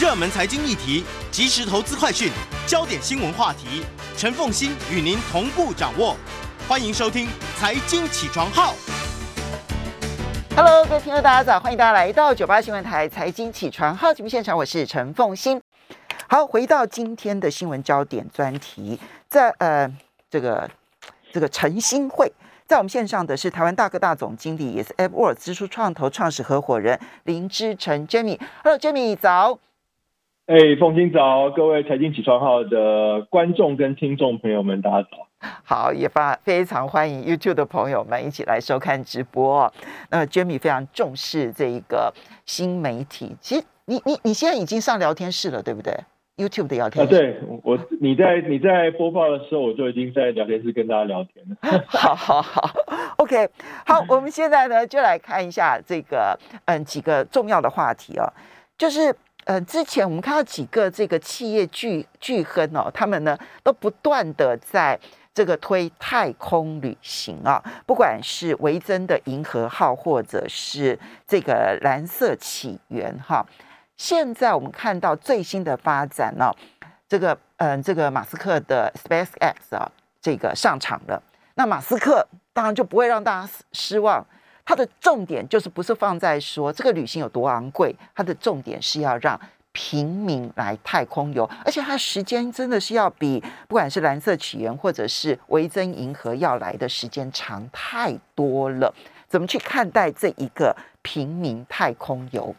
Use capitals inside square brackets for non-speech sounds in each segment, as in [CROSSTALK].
热门财经议题、即时投资快讯、焦点新闻话题，陈凤欣与您同步掌握。欢迎收听《财经起床号》。Hello，各位听众，大家早！欢迎大家来到九八新闻台《财经起床号》节目现场，我是陈凤欣。好，回到今天的新闻焦点专题，在呃这个这个陈新会。在我们线上的是台湾大哥大总经理，也是 AppWorks 支出创投创始合伙人林之成 Jamie。Hello，Jamie，早。哎，凤清早，各位财经起床号的观众跟听众朋友们，大家早。好，也发非常欢迎 YouTube 的朋友们一起来收看直播。那 Jamie 非常重视这一个新媒体。其实你你你现在已经上聊天室了，对不对？YouTube 的聊天室，对我，你在你在播报的时候，我就已经在聊天室跟大家聊天了。[LAUGHS] 好好好，OK，好，我们现在呢就来看一下这个嗯几个重要的话题哦，就是呃之前我们看到几个这个企业巨巨亨哦，他们呢都不断的在这个推太空旅行啊，不管是维珍的银河号，或者是这个蓝色起源哈。现在我们看到最新的发展呢，这个嗯，这个马斯克的 SpaceX 啊，这个上场了。那马斯克当然就不会让大家失望，它的重点就是不是放在说这个旅行有多昂贵，它的重点是要让平民来太空游，而且它时间真的是要比不管是蓝色起源或者是维珍银河要来的时间长太多了。怎么去看待这一个平民太空游？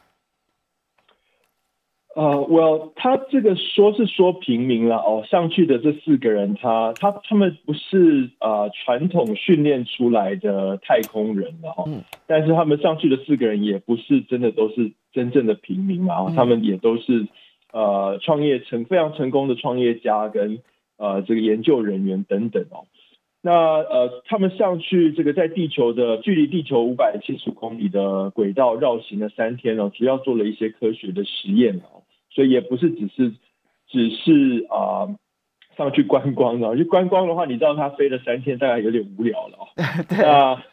呃，Well，他这个说是说平民了哦，上去的这四个人，他他他们不是呃传统训练出来的太空人了哈，但是他们上去的四个人也不是真的都是真正的平民嘛，他们也都是呃创业成非常成功的创业家跟呃这个研究人员等等哦，那呃他们上去这个在地球的距离地球五百七十公里的轨道绕行了三天哦，主要做了一些科学的实验哦。所以也不是只是只是啊上去观光的，去观光的话，你知道他飞了三天，大概有点无聊了。[LAUGHS] 那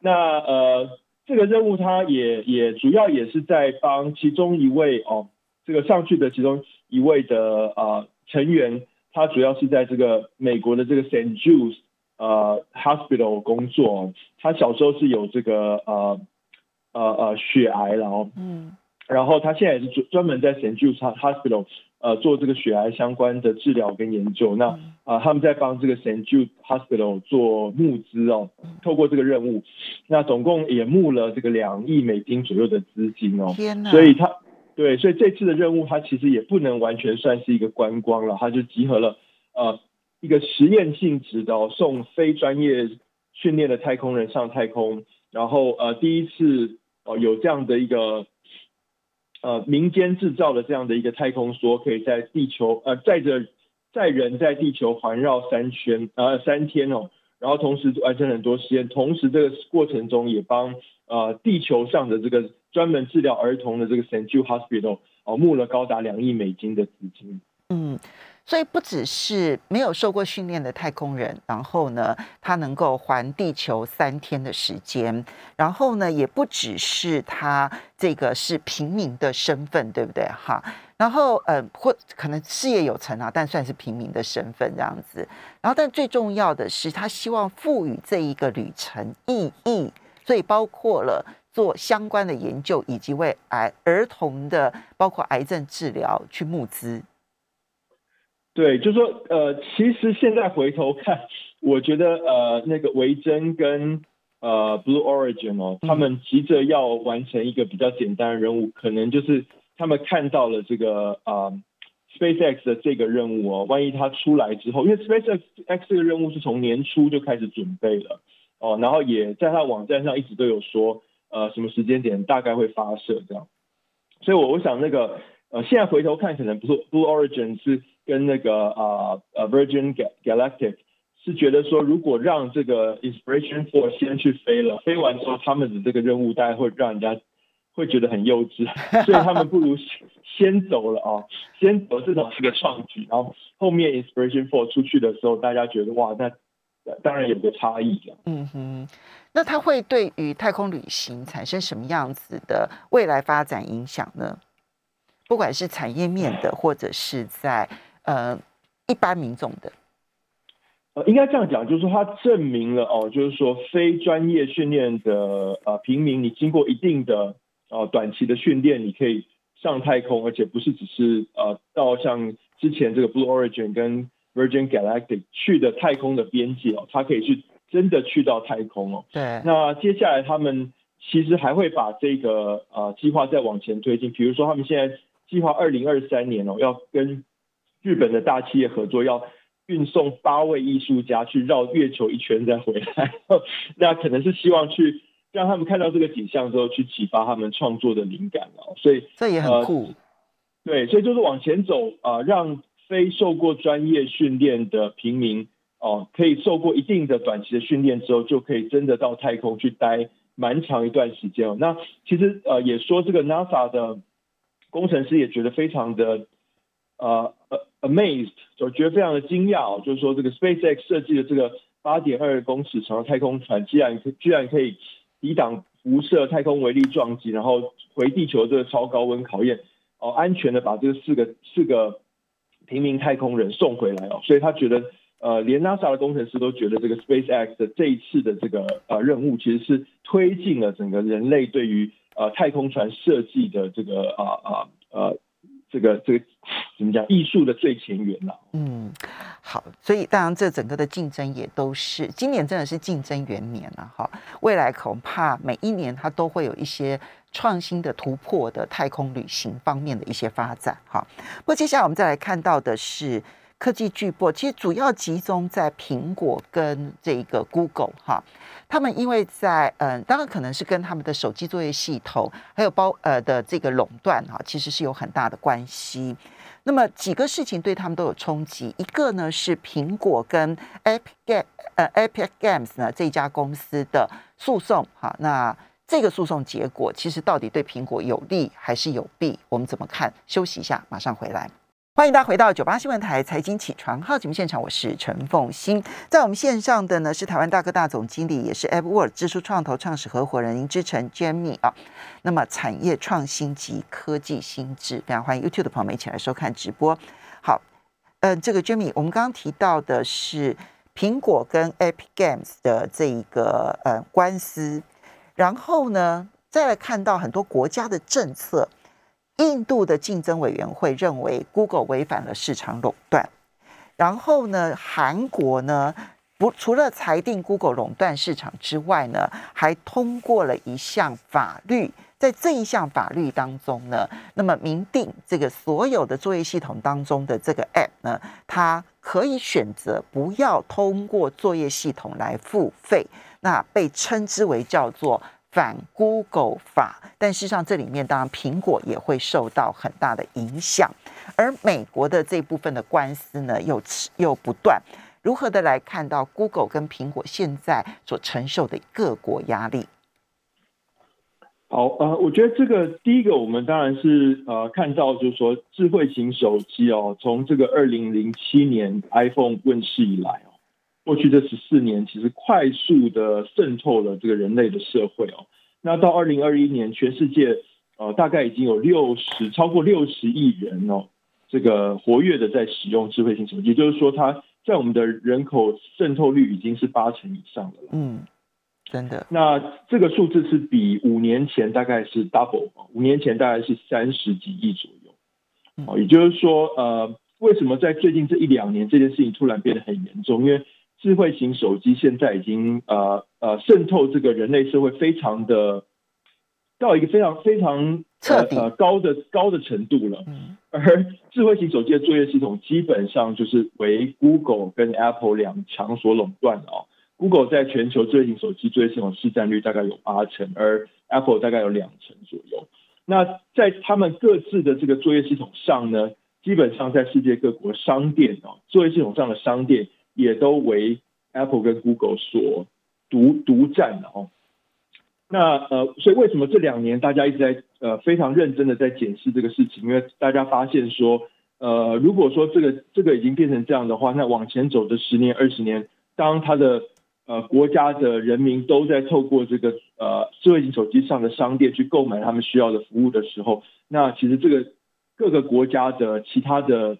那呃，这个任务他也也主要也是在帮其中一位哦，这个上去的其中一位的啊成员，他主要是在这个美国的这个 Saint Jude 呃 Hospital 工作。他小时候是有这个呃呃呃血癌，然后嗯。然后他现在也是专专门在 Saint Jude Hospital 呃做这个血癌相关的治疗跟研究。那啊他们在帮这个 Saint Jude Hospital 做募资哦，透过这个任务，那总共也募了这个两亿美金左右的资金哦。天哪！所以他对，所以这次的任务它其实也不能完全算是一个观光了，它就集合了呃一个实验性质的送非专业训练的太空人上太空，然后呃第一次哦有这样的一个。呃，民间制造的这样的一个太空梭，可以在地球呃载着载人在地球环绕三圈呃三天哦，然后同时完成很多实验，同时这个过程中也帮呃地球上的这个专门治疗儿童的这个 Saint Jude Hospital 哦募了高达两亿美金的资金。嗯。所以不只是没有受过训练的太空人，然后呢，他能够环地球三天的时间，然后呢，也不只是他这个是平民的身份，对不对？哈，然后呃，或可能事业有成啊，但算是平民的身份这样子。然后，但最重要的是，他希望赋予这一个旅程意义，所以包括了做相关的研究，以及为癌儿童的包括癌症治疗去募资。对，就说呃，其实现在回头看，我觉得呃，那个维珍跟呃 Blue Origin 哦，他们急着要完成一个比较简单的任务，可能就是他们看到了这个啊 SpaceX 的这个任务哦，万一它出来之后，因为 SpaceX X 这个任务是从年初就开始准备了哦，然后也在它网站上一直都有说呃什么时间点大概会发射这样，所以我我想那个呃现在回头看，可能不是 Blue Origin 是。跟那个啊呃 Virgin Galactic 是觉得说，如果让这个 Inspiration Four 先去飞了，飞完之后他们的这个任务大概会让人家会觉得很幼稚，[LAUGHS] 所以他们不如先走了啊，先走至少是个创举，然后后面 Inspiration Four 出去的时候，大家觉得哇，那当然有个差异。嗯哼，那它会对于太空旅行产生什么样子的未来发展影响呢？不管是产业面的，或者是在呃一般民众的。呃，应该这样讲，就是说它证明了哦，就是说非专业训练的呃平民，你经过一定的呃短期的训练，你可以上太空，而且不是只是呃到像之前这个 Blue Origin 跟 Virgin Galactic 去的太空的边界哦，它可以去真的去到太空哦。对。那接下来他们其实还会把这个呃计划再往前推进，比如说他们现在计划二零二三年哦，要跟日本的大企业合作，要运送八位艺术家去绕月球一圈再回来。[LAUGHS] 那可能是希望去让他们看到这个景象之后，去启发他们创作的灵感哦。所以这也很酷。对，所以就是往前走啊，让非受过专业训练的平民哦，可以受过一定的短期的训练之后，就可以真的到太空去待蛮长一段时间哦。那其实呃也说这个 NASA 的工程师也觉得非常的呃 amazed，就觉得非常的惊讶哦，就是说这个 SpaceX 设计的这个八点二公尺长的太空船，居然居然可以抵挡辐射、太空微粒撞击，然后回地球这个超高温考验哦，安全的把这个四个四个平民太空人送回来哦，所以他觉得呃，连 NASA 的工程师都觉得这个 SpaceX 的这一次的这个呃任务，其实是推进了整个人类对于呃太空船设计的这个啊啊呃。这个这个怎么讲？艺术的最前沿了。嗯，好，所以当然这整个的竞争也都是今年真的是竞争元年了哈。未来恐怕每一年它都会有一些创新的突破的太空旅行方面的一些发展哈。不过接下来我们再来看到的是科技巨擘，其实主要集中在苹果跟这个 Google 哈。他们因为在嗯，当然可能是跟他们的手机作业系统还有包呃的这个垄断哈，其实是有很大的关系。那么几个事情对他们都有冲击，一个呢是苹果跟 Epic Game 呃 Epic Games 呢这家公司的诉讼哈，那这个诉讼结果其实到底对苹果有利还是有弊？我们怎么看？休息一下，马上回来。欢迎大家回到九八新闻台财经起床号节目现场，我是陈凤欣。在我们线上的呢是台湾大哥大总经理，也是 AppWorld 智书创投创始合伙人林志成 Jamie 啊。那么产业创新及科技新智，非常欢迎 YouTube 的朋友们一起来收看直播。好，呃，这个 Jamie，我们刚刚提到的是苹果跟 Epic Games 的这一个呃官司，然后呢，再来看到很多国家的政策。印度的竞争委员会认为 Google 违反了市场垄断，然后呢，韩国呢不除了裁定 Google 垄断市场之外呢，还通过了一项法律，在这一项法律当中呢，那么明定这个所有的作业系统当中的这个 App 呢，它可以选择不要通过作业系统来付费，那被称之为叫做。反 Google 法，但事实上这里面当然苹果也会受到很大的影响，而美国的这部分的官司呢又又不断，如何的来看到 Google 跟苹果现在所承受的各国压力？好，呃，我觉得这个第一个，我们当然是呃看到就是说智慧型手机哦，从这个二零零七年 iPhone 问世以来。过去这十四年，其实快速的渗透了这个人类的社会哦。那到二零二一年，全世界呃大概已经有六十超过六十亿人哦，这个活跃的在使用智慧型手机，就是说它在我们的人口渗透率已经是八成以上的了。嗯，真的。那这个数字是比五年前大概是 double，五年前大概是三十几亿左右。哦，也就是说，呃，为什么在最近这一两年这件事情突然变得很严重？因为智慧型手机现在已经呃呃渗透这个人类社会，非常的到一个非常非常彻底高的高的程度了。而智慧型手机的作业系统基本上就是为 Google 跟 Apple 两强所垄断的哦。Google 在全球智慧型手机作业系统市占率大概有八成，而 Apple 大概有两成左右。那在他们各自的这个作业系统上呢，基本上在世界各国商店哦，作业系统上的商店。也都为 Apple 跟 Google 所独独占的哦。那呃，所以为什么这两年大家一直在呃非常认真的在检视这个事情？因为大家发现说，呃，如果说这个这个已经变成这样的话，那往前走的十年二十年，当他的呃国家的人民都在透过这个呃智慧型手机上的商店去购买他们需要的服务的时候，那其实这个各个国家的其他的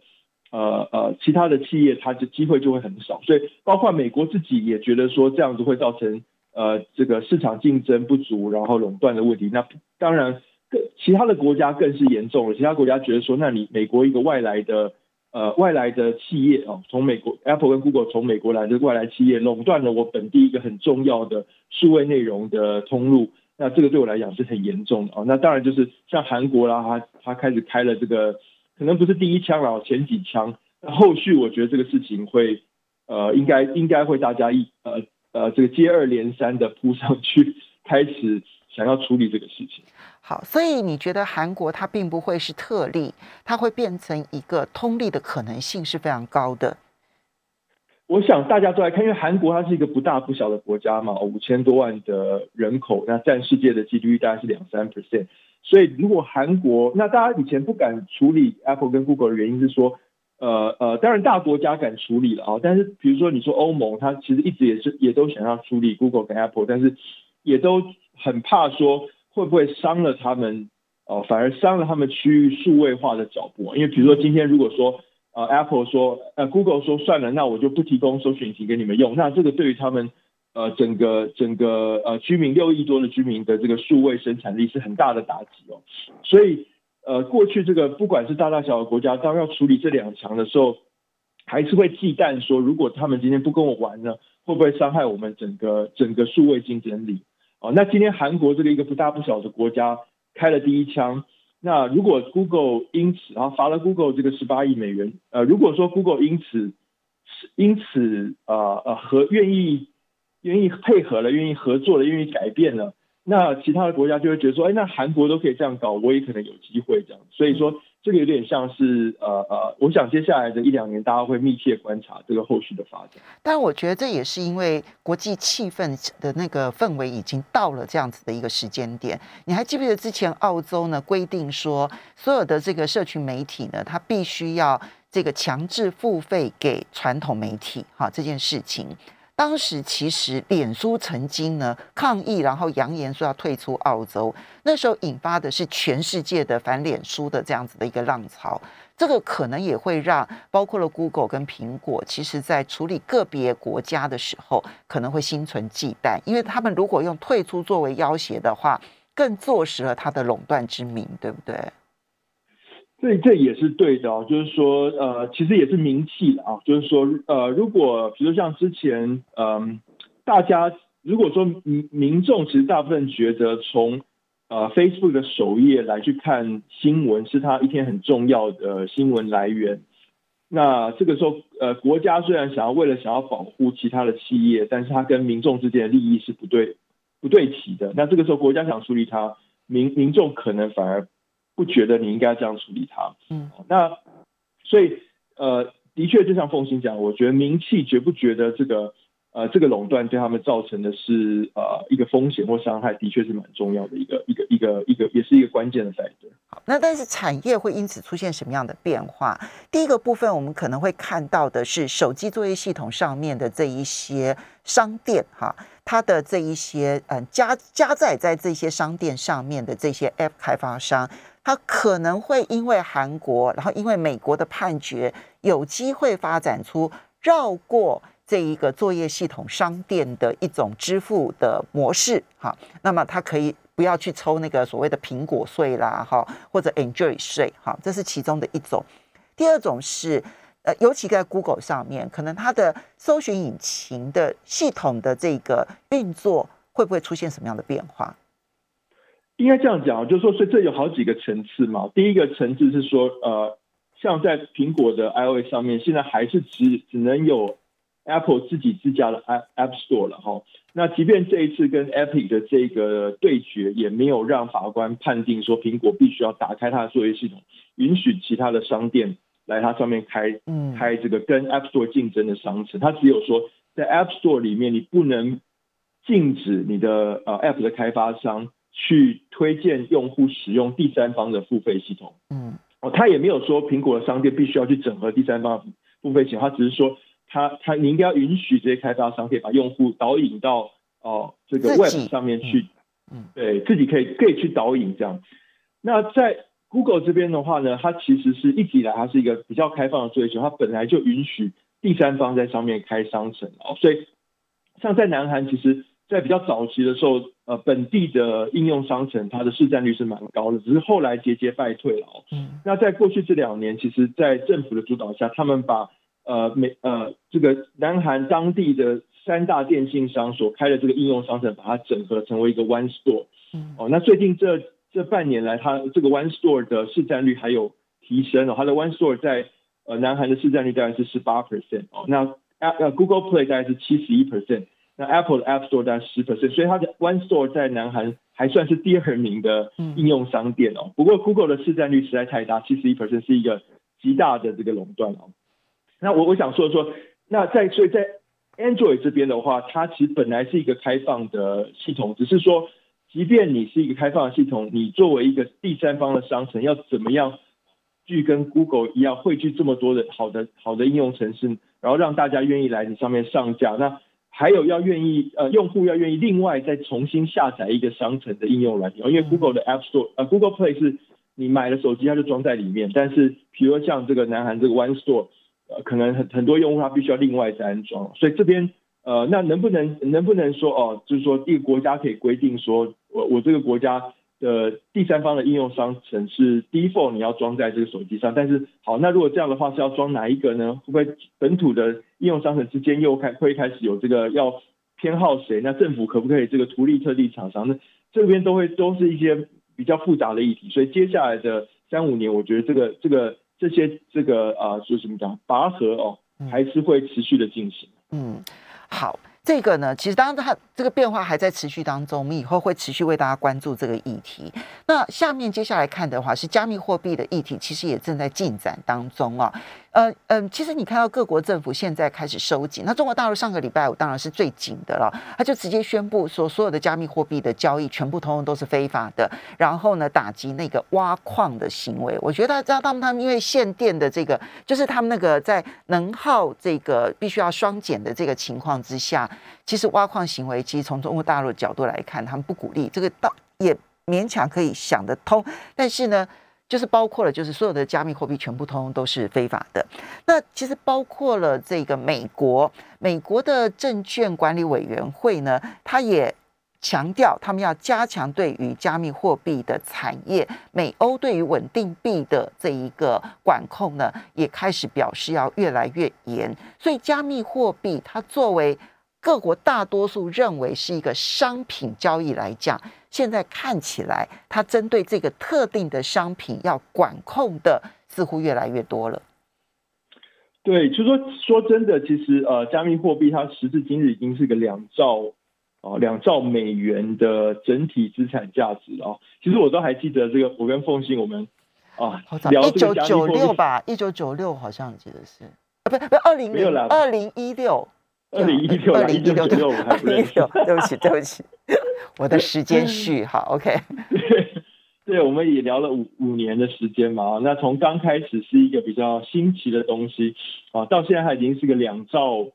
呃呃其他的企业，它的机会就会很少。所以包括美国自己也觉得说这样子会造成呃这个市场竞争不足，然后垄断的问题。那当然更其他的国家更是严重了。其他国家觉得说，那你美国一个外来的。呃，外来的企业哦，从美国 Apple 跟 Google 从美国来的外来企业垄断了我本地一个很重要的数位内容的通路，那这个对我来讲是很严重的哦。那当然就是像韩国啦，他他开始开了这个，可能不是第一枪了，前几枪。那后续我觉得这个事情会呃，应该应该会大家一呃呃这个接二连三的扑上去，开始想要处理这个事情。好，所以你觉得韩国它并不会是特例，它会变成一个通例的可能性是非常高的。我想大家都来看，因为韩国它是一个不大不小的国家嘛，五千多万的人口，那占世界的 GDP 大概是两三 percent。所以如果韩国，那大家以前不敢处理 Apple 跟 Google 的原因是说，呃呃，当然大国家敢处理了啊，但是比如说你说欧盟，它其实一直也是也都想要处理 Google 跟 Apple，但是也都很怕说。会不会伤了他们？哦，反而伤了他们区域数位化的脚步。因为比如说今天如果说呃 Apple 说呃 Google 说算了，那我就不提供搜寻引擎给你们用，那这个对于他们呃整个整个呃居民六亿多的居民的这个数位生产力是很大的打击哦。所以呃过去这个不管是大大小小国家，当要处理这两强的时候，还是会忌惮说，如果他们今天不跟我玩呢，会不会伤害我们整个整个数位竞争力？哦，那今天韩国这个一个不大不小的国家开了第一枪，那如果 Google 因此啊罚了 Google 这个十八亿美元，呃，如果说 Google 因此因此呃呃和愿意愿意配合了，愿意合作了，愿意改变了，那其他的国家就会觉得说，哎，那韩国都可以这样搞，我也可能有机会这样，所以说。这个有点像是呃呃，我想接下来的一两年，大家会密切观察这个后续的发展。但我觉得这也是因为国际气氛的那个氛围已经到了这样子的一个时间点。你还记不记得之前澳洲呢规定说，所有的这个社群媒体呢，它必须要这个强制付费给传统媒体，哈这件事情。当时其实脸书曾经呢抗议，然后扬言说要退出澳洲。那时候引发的是全世界的反脸书的这样子的一个浪潮。这个可能也会让包括了 Google 跟苹果，其实在处理个别国家的时候，可能会心存忌惮，因为他们如果用退出作为要挟的话，更坐实了他的垄断之名，对不对？这这也是对的，就是说，呃，其实也是名气的啊，就是说，呃，如果比如像之前，嗯，大家如果说民民众其实大部分觉得从呃 Facebook 的首页来去看新闻是他一天很重要的新闻来源，那这个时候，呃，国家虽然想要为了想要保护其他的企业，但是它跟民众之间的利益是不对不对齐的，那这个时候国家想处理它，民民众可能反而。不觉得你应该这样处理它，嗯，那所以呃，的确就像凤欣讲，我觉得名气觉不觉得这个呃这个垄断对他们造成的是呃一个风险或伤害，的确是蛮重要的一个一个一个一个，也是一个关键的 factor。好，那但是产业会因此出现什么样的变化？第一个部分我们可能会看到的是手机作业系统上面的这一些商店哈，它的这一些嗯加加载在这些商店上面的这些 app 开发商。它可能会因为韩国，然后因为美国的判决，有机会发展出绕过这一个作业系统商店的一种支付的模式，哈。那么它可以不要去抽那个所谓的苹果税啦，哈，或者 Enjoy 税，哈，这是其中的一种。第二种是，呃，尤其在 Google 上面，可能它的搜寻引擎的系统的这个运作会不会出现什么样的变化？应该这样讲，就是说，所以这有好几个层次嘛。第一个层次是说，呃，像在苹果的 iOS 上面，现在还是只只能有 Apple 自己自家的 App App Store 了哈。那即便这一次跟 Epic 的这个对决，也没有让法官判定说苹果必须要打开它的作业系统，允许其他的商店来它上面开开这个跟 App Store 竞争的商城。它只有说，在 App Store 里面，你不能禁止你的呃 App 的开发商。去推荐用户使用第三方的付费系统，嗯，哦，他也没有说苹果的商店必须要去整合第三方付费系统，他只是说他他你应该要允许这些开发商可以把用户导引到哦这个 Web 上面去，嗯，对自己可以可以去导引这样。那在 Google 这边的话呢，它其实是一直以来它是一个比较开放的追求，它本来就允许第三方在上面开商城哦，所以像在南韩，其实在比较早期的时候，呃，本地的应用商城它的市占率是蛮高的，只是后来节节败退了哦。嗯。那在过去这两年，其实，在政府的主导下，他们把呃美呃这个南韩当地的三大电信商所开的这个应用商城，把它整合成为一个 One Store。嗯。哦，那最近这。这半年来，它这个 One Store 的市占率还有提升哦。它的 One Store 在呃南韩的市占率大概是十八 percent 哦。那呃 Google Play 大概是七十一 percent，那 Apple 的 App Store 大概十 percent，所以它的 One Store 在南韩还算是第二名的应用商店哦。不过 Google 的市占率实在太大，七十一 percent 是一个极大的这个垄断哦。那我我想说说，那在所以在 Android 这边的话，它其实本来是一个开放的系统，只是说。即便你是一个开放的系统，你作为一个第三方的商城，要怎么样去跟 Google 一样汇聚这么多的好的好的应用程式，然后让大家愿意来你上面上架？那还有要愿意呃用户要愿意另外再重新下载一个商城的应用软件，因为 Google 的 App Store 呃 Google Play 是你买了手机它就装在里面，但是比如像这个南韩这个 One Store，呃可能很很多用户他必须要另外再安装，所以这边。呃，那能不能能不能说哦，就是说一个国家可以规定说，我我这个国家的第三方的应用商城是 default 你要装在这个手机上，但是好，那如果这样的话是要装哪一个呢？会不会本土的应用商城之间又开会开始有这个要偏好谁？那政府可不可以这个图利特地厂商？那这边都会都是一些比较复杂的议题，所以接下来的三五年，我觉得这个这个这些这个啊，说什么讲拔河哦，还是会持续的进行。嗯。好，这个呢，其实当然它这个变化还在持续当中，我们以后会持续为大家关注这个议题。那下面接下来看的话是加密货币的议题，其实也正在进展当中啊。呃嗯，其实你看到各国政府现在开始收紧，那中国大陆上个礼拜五当然是最紧的了，他就直接宣布说，所有的加密货币的交易全部通通都是非法的，然后呢，打击那个挖矿的行为。我觉得知道他们他们因为限电的这个，就是他们那个在能耗这个必须要双减的这个情况之下，其实挖矿行为其实从中国大陆的角度来看，他们不鼓励这个，倒也勉强可以想得通，但是呢。就是包括了，就是所有的加密货币全部通都是非法的。那其实包括了这个美国，美国的证券管理委员会呢，他也强调他们要加强对于加密货币的产业。美欧对于稳定币的这一个管控呢，也开始表示要越来越严。所以加密货币它作为各国大多数认为是一个商品交易来讲。现在看起来，它针对这个特定的商品要管控的似乎越来越多了。对，就说说真的，其实呃，加密货币它时至今日已经是个两兆啊两兆美元的整体资产价值啊。其实我都还记得这个，我跟凤信我们啊聊一九九六吧，一九九六好像记得是啊，不不，二零零二零一六。二零一六，二零一六，对不起，对不起，我的时间序好，OK。[LAUGHS] 对，我们也聊了五五年的时间嘛，那从刚开始是一个比较新奇的东西啊，到现在它已经是个两兆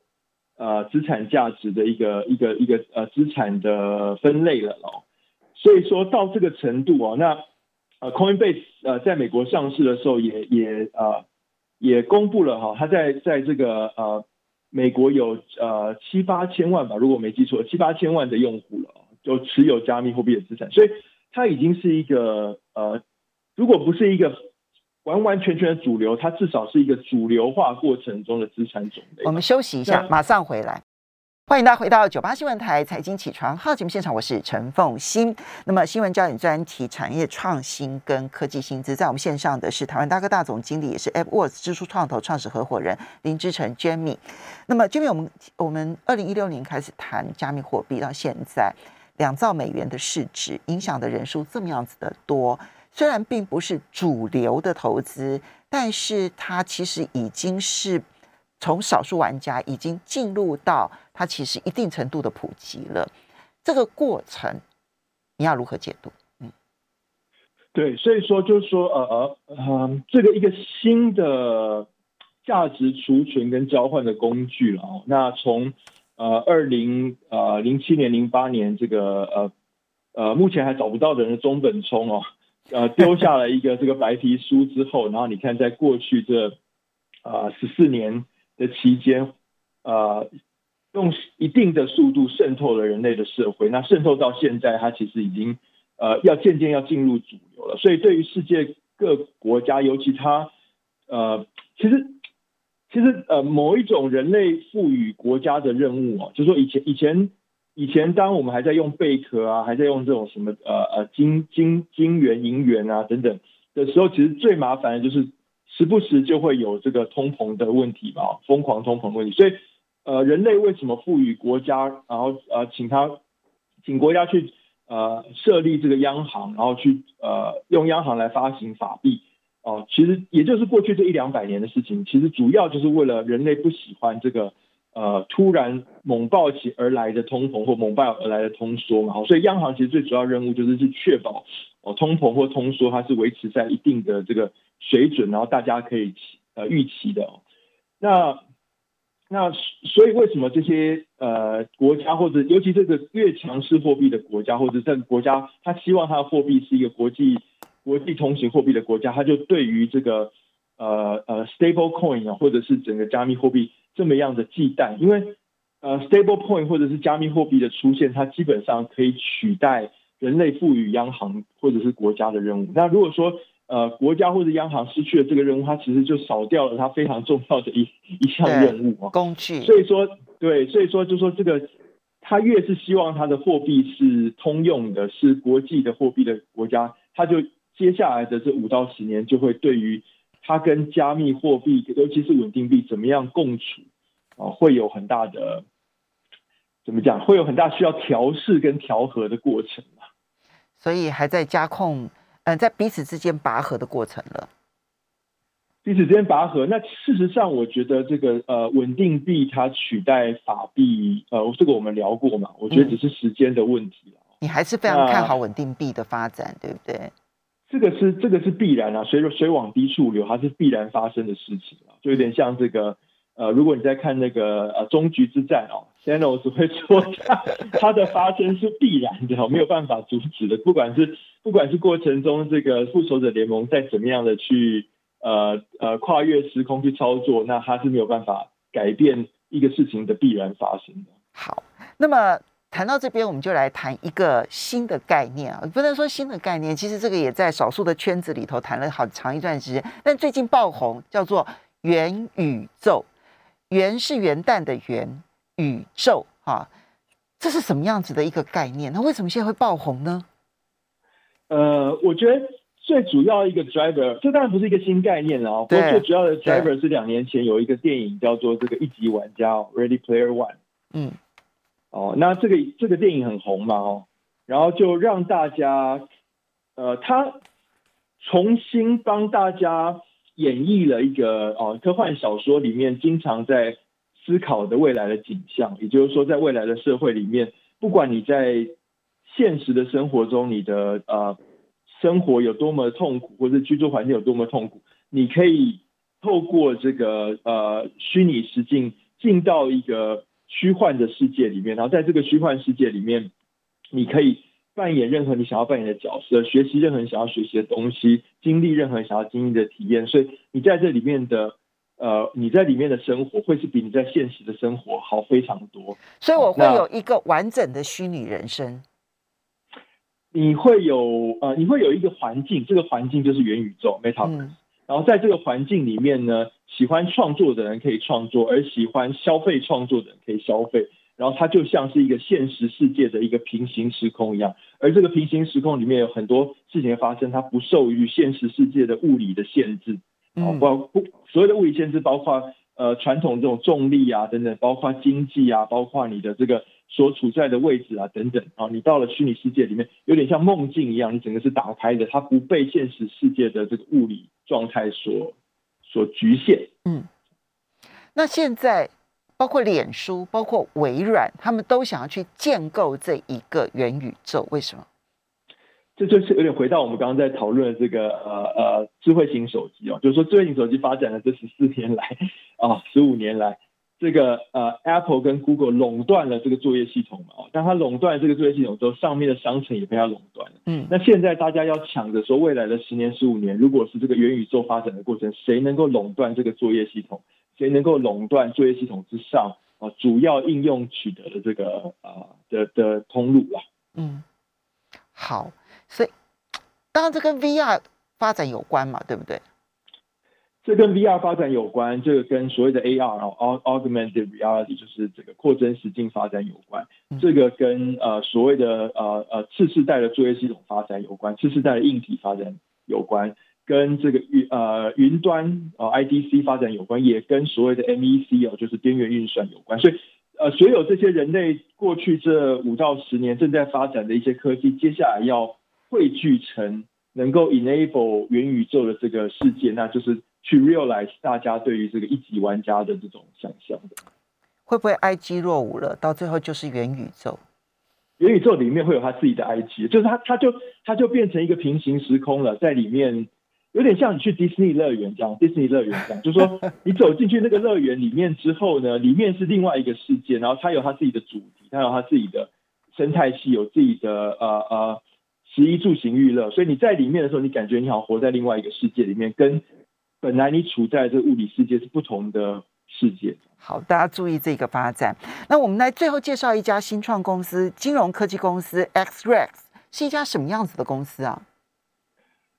呃资产价值的一个一个一个呃资产的分类了哦。所以说到这个程度啊，那呃 Coinbase 呃在美国上市的时候也也呃也公布了哈，它在在这个呃。美国有呃七八千万吧，如果没记错，七八千万的用户了，就持有加密货币的资产，所以它已经是一个呃，如果不是一个完完全全的主流，它至少是一个主流化过程中的资产种类。我们休息一下，马上回来。欢迎大家回到九八新闻台财经起床号节目现场，我是陈凤欣。那么新闻焦点专题产业创新跟科技薪资，在我们线上的是台湾大哥大总经理，也是 AppWorks 支出创投创始合伙人林志成 Jamie。那么 Jamie，我们我们二零一六年开始谈加密货币，到现在两兆美元的市值，影响的人数这么样子的多，虽然并不是主流的投资，但是它其实已经是。从少数玩家已经进入到它其实一定程度的普及了，这个过程你要如何解读？嗯，对，所以说就是说呃呃，这个一个新的价值储存跟交换的工具了。那从呃二零呃零七年零八年这个呃呃目前还找不到的人的中本聪哦，呃丢下了一个这个白皮书之后，然后你看在过去这啊十四年的期间，呃，用一定的速度渗透了人类的社会，那渗透到现在，它其实已经呃要渐渐要进入主流了。所以对于世界各国家，尤其它呃，其实。其实，呃，某一种人类赋予国家的任务啊，就是说以前以前以前，当我们还在用贝壳啊，还在用这种什么呃呃金金金元银元啊等等的时候，其实最麻烦的就是时不时就会有这个通膨的问题吧，疯狂通膨问题。所以，呃，人类为什么赋予国家，然后呃，请他请国家去呃设立这个央行，然后去呃用央行来发行法币？哦，其实也就是过去这一两百年的事情，其实主要就是为了人类不喜欢这个呃突然猛暴起而来的通膨或猛暴而来的通缩嘛。所以央行其实最主要任务就是去确保哦通膨或通缩它是维持在一定的这个水准，然后大家可以期呃预期的。那那所以为什么这些呃国家或者尤其这个越强势货币的国家或者这个国家，他希望他的货币是一个国际。国际通行货币的国家，它就对于这个呃呃 stable coin 啊，或者是整个加密货币这么样的忌惮，因为呃 stable coin 或者是加密货币的出现，它基本上可以取代人类赋予央行或者是国家的任务。那如果说呃国家或者央行失去了这个任务，它其实就少掉了它非常重要的一一项任务啊，工具。所以说，对，所以说就说这个，他越是希望它的货币是通用的，是国际的货币的国家，他就接下来的这五到十年，就会对于它跟加密货币，尤其是稳定币怎么样共处啊，会有很大的怎么讲？会有很大需要调试跟调和的过程嘛。所以还在加控，嗯，在彼此之间拔河的过程了。彼此之间拔河，那事实上，我觉得这个呃稳定币它取代法币，呃，这个我们聊过嘛，我觉得只是时间的问题了。你还是非常看好稳定币的发展，对不对？这个是这个是必然啊，随着水往低处流，它是必然发生的事情啊，就有点像这个呃，如果你在看那个呃终局之战哦，Thanos 会说它它的发生是必然的，[LAUGHS] 没有办法阻止的，不管是不管是过程中这个复仇者联盟在怎么样的去呃呃跨越时空去操作，那它是没有办法改变一个事情的必然发生的。好，那么。谈到这边，我们就来谈一个新的概念啊，不能说新的概念，其实这个也在少数的圈子里头谈了好长一段时间，但最近爆红，叫做元宇宙。元是元旦的元，宇宙哈，这是什么样子的一个概念？那为什么现在会爆红呢？呃，我觉得最主要一个 driver，这当然不是一个新概念啊，不过最主要的 driver 是两年前有一个电影叫做这个一级玩家 Ready Player One，嗯。哦，那这个这个电影很红嘛，哦，然后就让大家，呃，他重新帮大家演绎了一个哦科幻小说里面经常在思考的未来的景象，也就是说，在未来的社会里面，不管你在现实的生活中，你的呃生活有多么痛苦，或者居住环境有多么痛苦，你可以透过这个呃虚拟实境进到一个。虚幻的世界里面，然后在这个虚幻世界里面，你可以扮演任何你想要扮演的角色，学习任何你想要学习的东西，经历任何想要经历的体验。所以你在这里面的，呃，你在里面的生活会是比你在现实的生活好非常多。所以我会有一个完整的虚拟人生。你会有呃，你会有一个环境，这个环境就是元宇宙 Meta。然后在这个环境里面呢，喜欢创作的人可以创作，而喜欢消费创作的人可以消费。然后它就像是一个现实世界的一个平行时空一样，而这个平行时空里面有很多事情发生，它不受于现实世界的物理的限制。嗯，包不所有的物理限制包括呃传统这种重力啊等等，包括经济啊，包括你的这个。所处在的位置啊，等等啊，你到了虚拟世界里面，有点像梦境一样，你整个是打开的，它不被现实世界的这个物理状态所所局限。嗯，那现在包括脸书、包括微软，他们都想要去建构这一个元宇宙，为什么？这就是有点回到我们刚刚在讨论的这个呃呃智慧型手机哦，就是说智慧型手机发展了这十四年来啊，十五年来。这个呃，Apple 跟 Google 垄断了这个作业系统嘛，哦，当它垄断这个作业系统之后，上面的商城也被它垄断了。嗯，那现在大家要抢着说，未来的十年、十五年，如果是这个元宇宙发展的过程，谁能够垄断这个作业系统？谁能够垄断作业系统之上啊主要应用取得的这个啊的的通路啦？嗯，好，所以当然这跟 VR 发展有关嘛，对不对？这跟 VR 发展有关，这个跟所谓的 AR 哦，Augmented Reality 就是这个扩增实境发展有关。这个跟呃所谓的呃呃次世代的作业系统发展有关，次世代的硬体发展有关，跟这个云呃云端呃 IDC 发展有关，也跟所谓的 MEC 哦，就是边缘运算有关。所以呃所有这些人类过去这五到十年正在发展的一些科技，接下来要汇聚成能够 enable 元宇宙的这个世界，那就是。去 realize 大家对于这个一级玩家的这种想象的，会不会 IG 落伍了？到最后就是元宇宙，元宇宙里面会有他自己的 IG，就是他他就他就变成一个平行时空了，在里面有点像你去迪士尼乐园这样，迪士尼乐园这样，就是说 [LAUGHS] 你走进去那个乐园里面之后呢，里面是另外一个世界，然后它有它自己的主题，它有它自己的生态系，有自己的呃呃食衣住行娱乐，所以你在里面的时候，你感觉你好像活在另外一个世界里面，跟。本来你处在这物理世界是不同的世界。好，大家注意这个发展。那我们来最后介绍一家新创公司，金融科技公司 XREX 是一家什么样子的公司啊？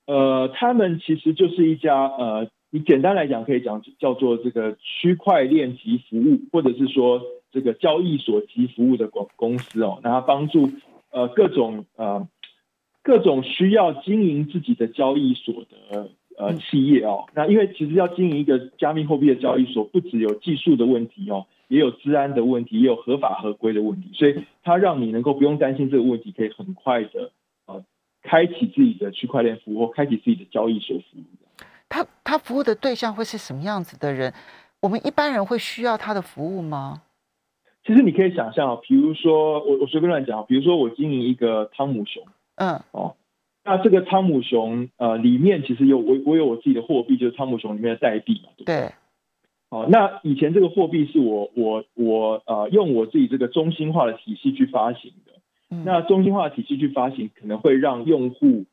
呃，他们其实就是一家呃，你简单来讲可以讲叫做这个区块链及服务，或者是说这个交易所及服务的公公司哦。那它帮助呃各种呃各种需要经营自己的交易所的。呃，企业哦，那因为其实要经营一个加密货币的交易所，不只有技术的问题哦，也有治安的问题，也有合法合规的问题，所以它让你能够不用担心这个问题，可以很快的呃，开启自己的区块链服务，或开启自己的交易所服务。他他服务的对象会是什么样子的人？我们一般人会需要他的服务吗？其实你可以想象，比如说我我随便乱讲，比如说我经营一个汤姆熊，嗯，哦。那这个汤姆熊，呃，里面其实有我我有我自己的货币，就是汤姆熊里面的代币嘛，对不对？好，那以前这个货币是我我我呃用我自己这个中心化的体系去发行的。那中心化的体系去发行，可能会让用户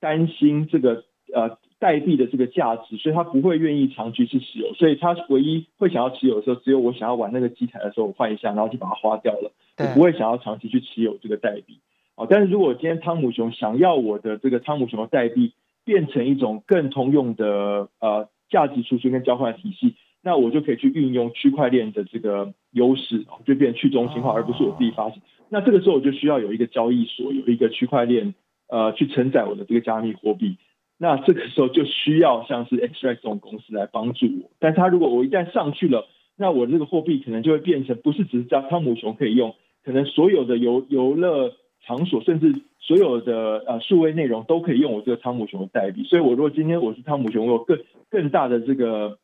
担心这个呃代币的这个价值，所以他不会愿意长期去持有。所以他唯一会想要持有的时候，只有我想要玩那个机台的时候，我换一下，然后就把它花掉了。我不会想要长期去持有这个代币。哦，但是如果今天汤姆熊想要我的这个汤姆熊的代币变成一种更通用的呃价值储存跟交换体系，那我就可以去运用区块链的这个优势，就变去中心化，而不是我自己发行。那这个时候我就需要有一个交易所，有一个区块链呃去承载我的这个加密货币。那这个时候就需要像是 x r a c 这种公司来帮助我。但他如果我一旦上去了，那我这个货币可能就会变成不是只是叫汤姆熊可以用，可能所有的游游乐。场所甚至所有的呃数位内容都可以用我这个汤姆熊的代币，所以我如果今天我是汤姆熊，我有更更大的这个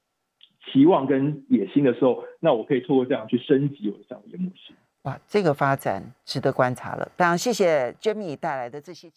期望跟野心的时候，那我可以透过这样去升级我的商业模式。哇，这个发展值得观察了。非常，谢谢 Jimmy 带来的这些。